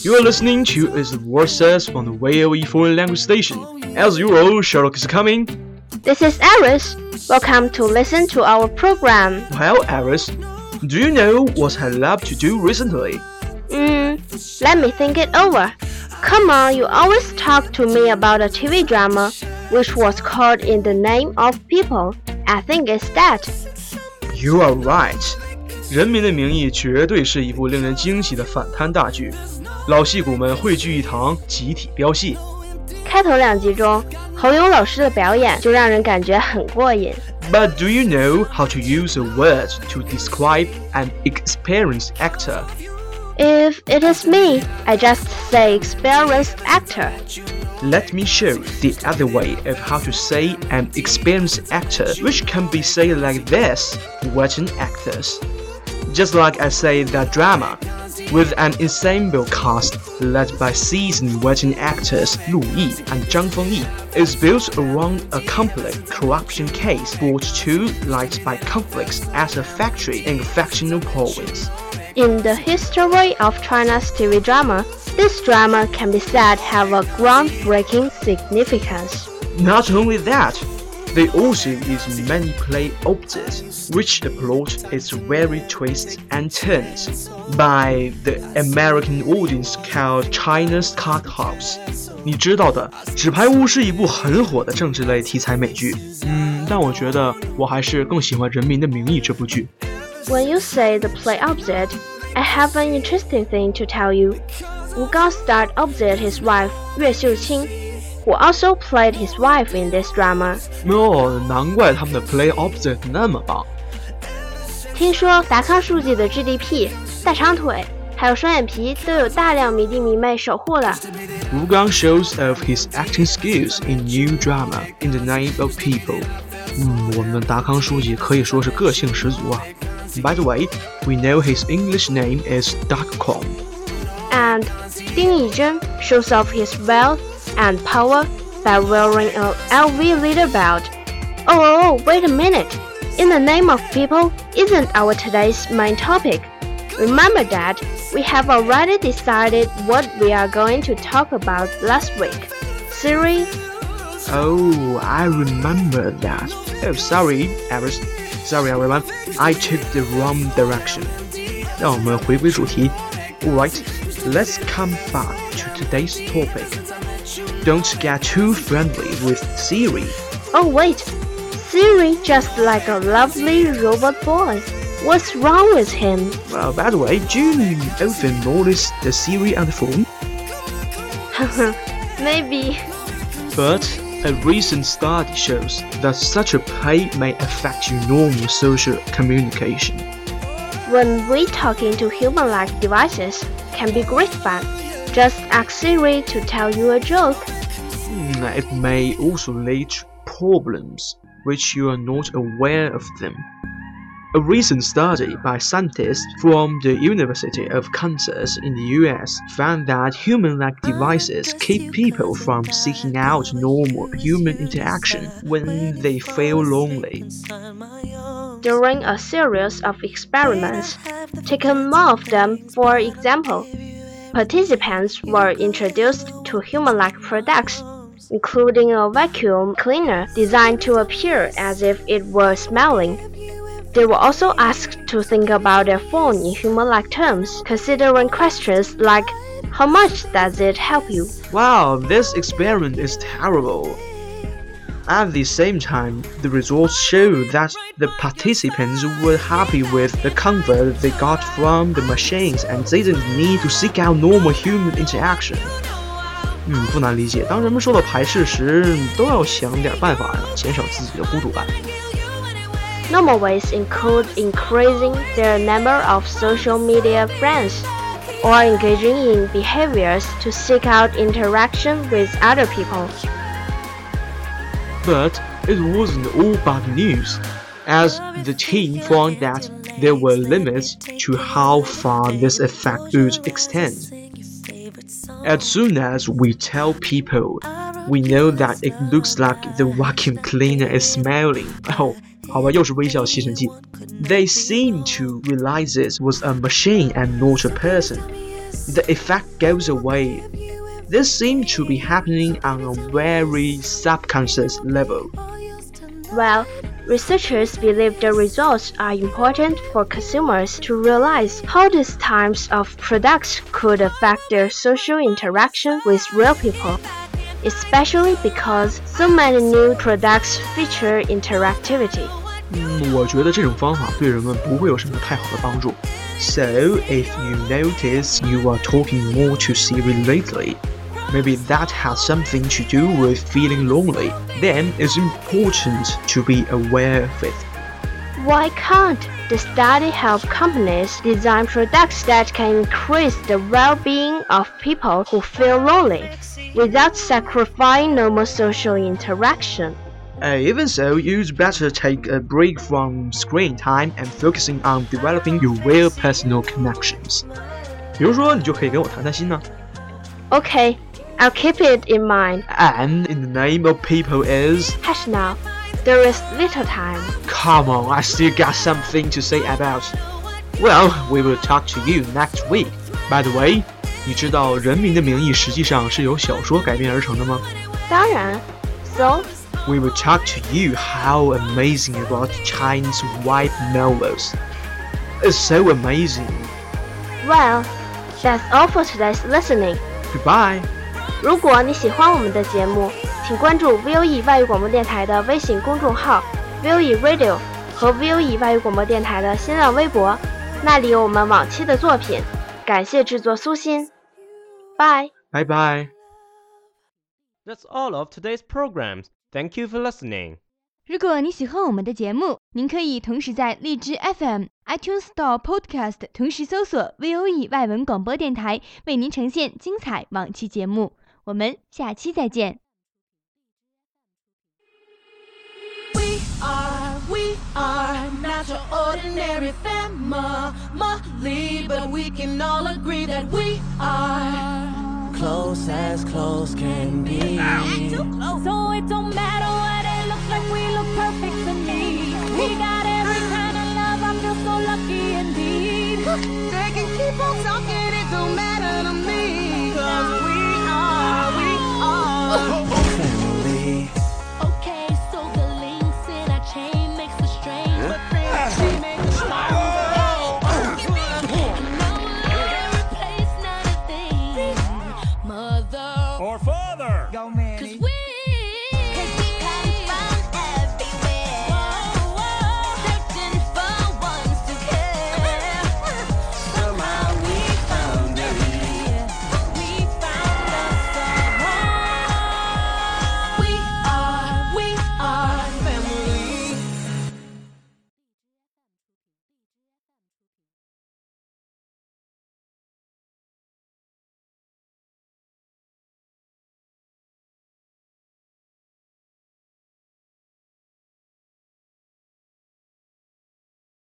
You are listening to Is the World Says on the VOE Foreign Language Station. As usual, Sherlock is coming. This is Iris. Welcome to listen to our program. Well, Iris, do you know what I love to do recently? Hmm, let me think it over. Come on, you always talk to me about a TV drama which was called In the Name of People. I think it's that. You are right. 人民的名义绝对是一部令人惊喜的反贪大剧。老戏骨们汇聚一堂，集体飙戏。开头两集中，侯勇老师的表演就让人感觉很过瘾。 But do you know how to use a word to describe an experienced actor? If it is me, I just say experienced actor. Let me show the other way of how to say an experienced actor, which can be said like this veteran actors. Just like I say that drama, with an ensemble cast led by seasoned veteran actors Lu Yi and Zhang Fengyi, is built around a complex corruption case brought to light by conflicts at a factory in a fictional province. In the history of China's TV drama, this drama can be said to have a groundbreaking significance. Not only that, they also use many play objects, which the plot is very twists and turns. By the American audience called China's Card House。你知道的，《纸牌屋》是一部很火的政治类题材美剧。嗯，但我觉得我还是更喜欢《人民的名义》这部剧。When you say the play object, I have an interesting thing to tell you. Wu Gang's star opposite his wife Yue Xiuqing who also played his wife in this drama. 哦，难怪他们的 play object 那么棒。听说达康书记的 GDP、大长腿还有双眼皮都有大量迷弟迷妹守护了。 Wu Gang shows off his acting skills in new drama in the name of people. 嗯，我们达康书记可以说是个性十足啊。By the way, we know his English name is Duck Kong. And Ding Yizhen shows off his wealth and power by wearing a LV leather belt. Oh, oh, oh, wait a minute. In the name of people isn't our today's main topic. Remember that we have already decided what we are going to talk about last week. Siri, Oh, I remember that. Oh, sorry, Iris. Sorry, everyone. I took the wrong direction. 让我们回归主题。Alright, let's come back to today's topic. Don't get too friendly with Siri. oh wait. Siri just like a lovely robot boy. What's wrong with him? Well, by the way, do you often notice the Siri on the phone? Maybe. But a recent study shows that such a play may affect your normal social communication. When we talking to human-like devices can be great fun. Just ask Siri to tell you a joke. mm, it may also lead to problems which you are not aware of them. A recent study by scientists from the University of Kansas in the US found that human like devices keep people from seeking out normal human interaction when they feel lonely. During a series of experiments, taken more of them for example, participants were introduced to human like products including a vacuum cleaner designed to appear as if it were smelling. They were also asked to think about their phone in human like terms, considering questions like How much does it help you? Wow, this experiment is terrible. At the same time, the results show that the participants were happy with the comfort they got from the machines and they didn't need to seek out normal human interaction. 嗯，不难理解。当人们受到排斥时，都要想点办法呀，减少自己的孤独感。 Normal ways include increasing their number of social media friends or engaging in behaviors to seek out interaction with other people. But it wasn't all bad news, as the team found that there were limits to how far this effect would extend. As soon as we tell people, we know that it looks like the vacuum cleaner is smelling. Oh, 好吧，又是微笑吸尘器。They seem to realize this was a machine and not a person. The effect goes away. This seems to be happening on a very subconscious level. Well, researchers believe the results are important for consumers to realize how these types of products could affect their social interaction with real people, especially because so many new products feature interactivity. 嗯，我觉得这种方法对人们不会有什么太好的帮助。So if you notice you are talking more to Siri lately, maybe that has something to do with feeling lonely. Then it's important to be aware of it. Why can't the study help companies design products that can increase the well-being of people who feel lonely without sacrificing normal social interaction? Uh, even so, you'd better take a break from screen time and focusing on developing your real personal connections. 比如说，你就可以跟我谈谈心呢。 Okay, I'll keep it in mind. And in the name of people is Hush now. There is little time. Come on, I still got something to say about. Well, we will talk to you next week. By the way, 你知道《人民的名义》实际上是由小说改编而成的吗当然，So We will talk to you how amazing about Chinese white novels. It's so amazing. well, that's all for today's listening. Goodbye. 如果你喜欢我们的节目，请关注 VOE 外语广播电台的微信公众号 VOE Radio 和 VOE 外语广播电台的新浪微博，那里有我们往期的作品。感谢制作苏欣，拜。Bye bye. That's all of today's programs. Thank you for listening. 如果你喜欢我们的节目，您可以同时在荔枝 FM、iTunes Store Podcast 同时搜索 VOE 外文广播电台，为您呈现精彩往期节目。我们下期再见。 We are, we are not your ordinary family, but we can all agree that we are close as close can be. So it don't matter what it looks like, we look perfect to me. We got every kind of love, I feel so lucky indeed. Replace none of